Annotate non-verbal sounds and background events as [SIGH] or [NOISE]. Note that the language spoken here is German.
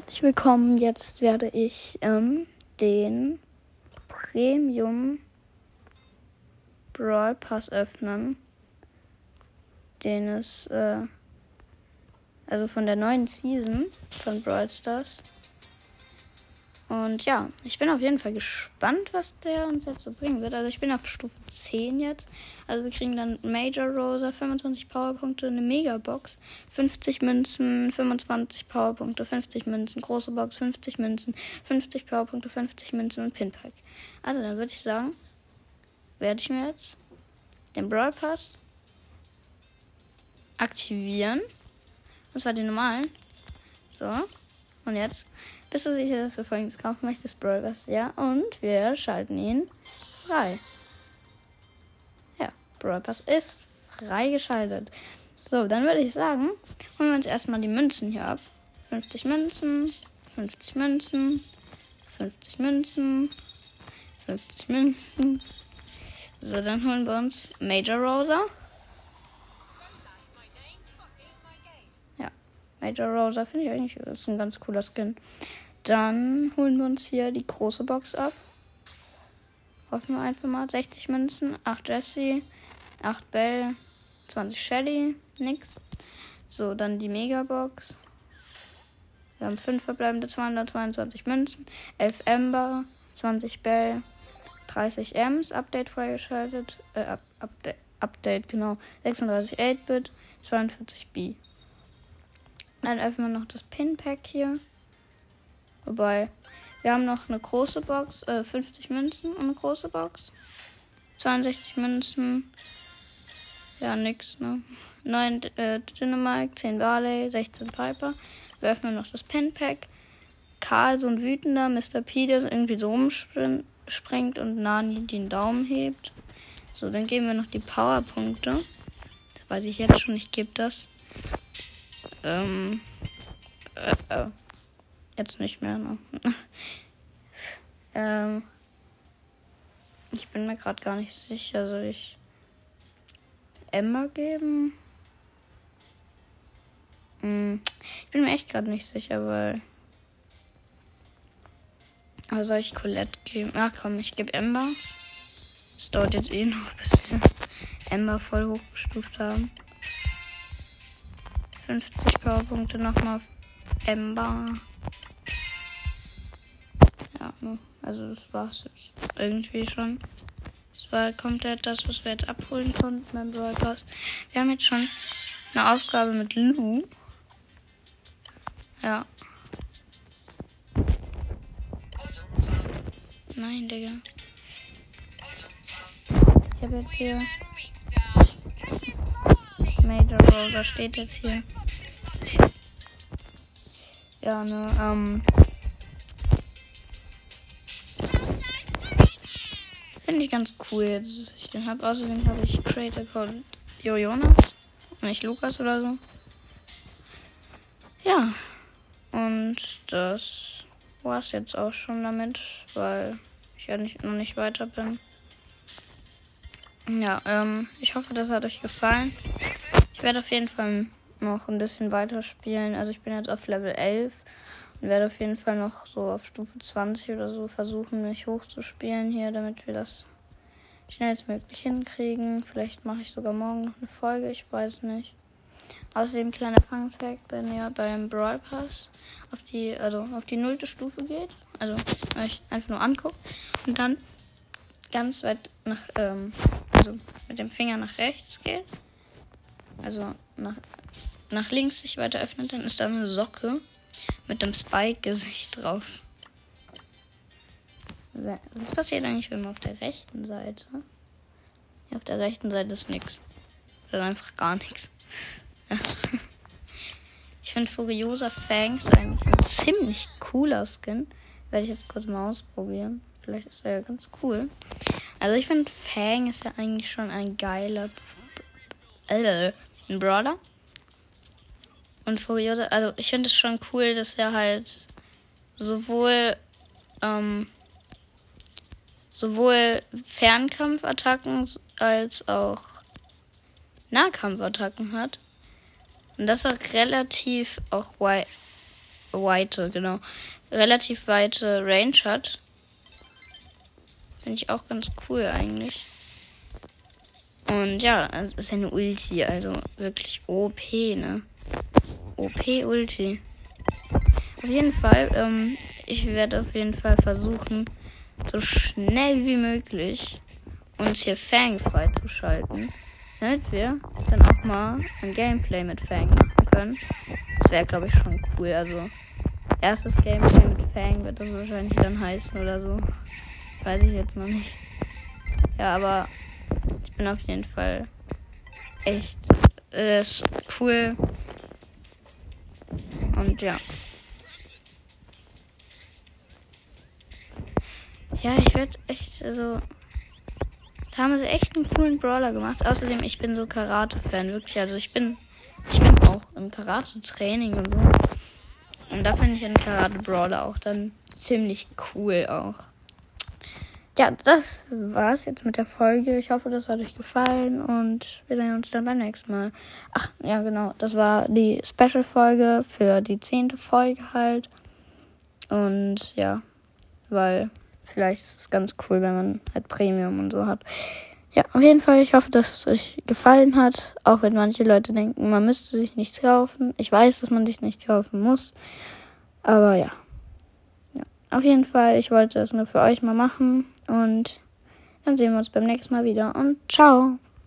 Herzlich willkommen. Jetzt werde ich ähm, den Premium Brawl Pass öffnen. Den es, äh, also von der neuen Season von Brawl Stars. Und ja, ich bin auf jeden Fall gespannt, was der uns jetzt so bringen wird. Also ich bin auf Stufe 10 jetzt. Also wir kriegen dann Major Rosa, 25 Powerpunkte, eine Megabox, 50 Münzen, 25 Powerpunkte, 50 Münzen, große Box, 50 Münzen, 50 Powerpunkte, 50 Münzen und Pinpack. Also dann würde ich sagen, werde ich mir jetzt den Brawl Pass aktivieren. Das war die normalen. So. Und jetzt bist du sicher, dass du folgendes kaufen möchtest, Brawl Pass? Ja. Und wir schalten ihn frei. Ja, Brawl Pass ist freigeschaltet. So, dann würde ich sagen, holen wir uns erstmal die Münzen hier ab. 50 Münzen, 50 Münzen, 50 Münzen, 50 Münzen. So, dann holen wir uns Major Rosa. Major Rosa finde ich eigentlich ist ein ganz cooler Skin. Dann holen wir uns hier die große Box ab. Hoffen wir einfach mal. 60 Münzen, 8 Jesse, 8 Bell, 20 Shelly, nix. So, dann die Megabox. Wir haben 5 verbleibende 222 Münzen, 11 Ember, 20 Bell, 30 Ms, Update freigeschaltet, äh, Up Update, Update, genau, 36 8-Bit, 42 B. Dann öffnen wir noch das Pin-Pack hier. Wobei, wir haben noch eine große Box, äh, 50 Münzen und eine große Box. 62 Münzen. Ja, nix, ne? 9 äh, Dynamite, 10 Barley, 16 Piper. Wir öffnen noch das Pin-Pack. Karl, so ein wütender, Mr. P, der irgendwie so rumspringt und Nani den Daumen hebt. So, dann geben wir noch die Powerpunkte. Das weiß ich jetzt schon, ich gebe das. Ähm. Äh, äh, jetzt nicht mehr, ne? [LAUGHS] ähm. Ich bin mir gerade gar nicht sicher. Soll ich Emma geben? Hm. Ich bin mir echt gerade nicht sicher, weil. Aber soll ich Colette geben? Ach komm, ich gebe Ember. Es dauert jetzt eh noch, bis wir Ember voll hochgestuft haben. 50 Powerpunkte nochmal auf Ember. Ja, ne, also das war's jetzt irgendwie schon. Das war komplett das, was wir jetzt abholen konnten beim Brawl. Wir haben jetzt schon eine Aufgabe mit Lou. Ja. Nein, Digga. Ich habe jetzt hier Major Rosa steht jetzt hier. Ja, ne, ähm. Finde ich ganz cool jetzt, dass ich den habe. Außerdem habe ich Creator Code Jonas. Nicht Lukas oder so. Ja. Und das war's jetzt auch schon damit, weil ich ja nicht, noch nicht weiter bin. Ja, ähm, ich hoffe, das hat euch gefallen. Ich werde auf jeden Fall noch ein bisschen weiter spielen. Also ich bin jetzt auf Level 11 und werde auf jeden Fall noch so auf Stufe 20 oder so versuchen, mich hochzuspielen hier, damit wir das schnellstmöglich hinkriegen. Vielleicht mache ich sogar morgen noch eine Folge, ich weiß nicht. Außerdem kleiner Fun Fact, wenn ihr beim Brawl Pass auf die, also auf die nullte Stufe geht, also euch einfach nur anguckt und dann ganz weit nach, ähm, also mit dem Finger nach rechts geht, also nach nach links sich weiter öffnet, dann ist da eine Socke mit einem Spike-Gesicht drauf. Was passiert eigentlich, wenn man auf der rechten Seite? Ja, auf der rechten Seite ist nichts. Das ist einfach gar nichts. [LAUGHS] Ich finde Furiosa Fangs eigentlich ein ziemlich cooler Skin. Werde ich jetzt kurz mal ausprobieren. Vielleicht ist er ja ganz cool. Also ich finde Fang ist ja eigentlich schon ein geiler äh, ein Brawler. Und Furiosa, also ich finde es schon cool, dass er halt sowohl ähm, sowohl Fernkampfattacken als auch Nahkampfattacken hat. Und dass er relativ auch wide, weite, genau, relativ weite Range hat. Finde ich auch ganz cool eigentlich. Und ja, es ist eine Ulti, also wirklich OP, ne? OP-Ulti. Auf jeden Fall, ähm, ich werde auf jeden Fall versuchen, so schnell wie möglich uns hier Fang freizuschalten. Damit wir dann auch mal ein Gameplay mit Fang machen können. Das wäre, glaube ich, schon cool. Also, erstes Gameplay mit Fang wird das wahrscheinlich dann heißen oder so. Weiß ich jetzt noch nicht. Ja, aber ich bin auf jeden Fall echt äh, cool. Und ja. Ja, ich werde echt, also. Da haben sie echt einen coolen Brawler gemacht. Außerdem, ich bin so Karate-Fan, wirklich. Also ich bin, ich bin auch im Karate-Training und so. Und da finde ich einen Karate-Brawler auch dann ziemlich cool auch. Ja, das war's jetzt mit der Folge. Ich hoffe, das hat euch gefallen und wir sehen uns dann beim nächsten Mal. Ach, ja, genau. Das war die Special-Folge für die zehnte Folge halt. Und ja, weil vielleicht ist es ganz cool, wenn man halt Premium und so hat. Ja, auf jeden Fall, ich hoffe, dass es euch gefallen hat. Auch wenn manche Leute denken, man müsste sich nichts kaufen. Ich weiß, dass man sich nicht kaufen muss. Aber ja. ja. Auf jeden Fall, ich wollte das nur für euch mal machen. Und dann sehen wir uns beim nächsten Mal wieder. Und ciao.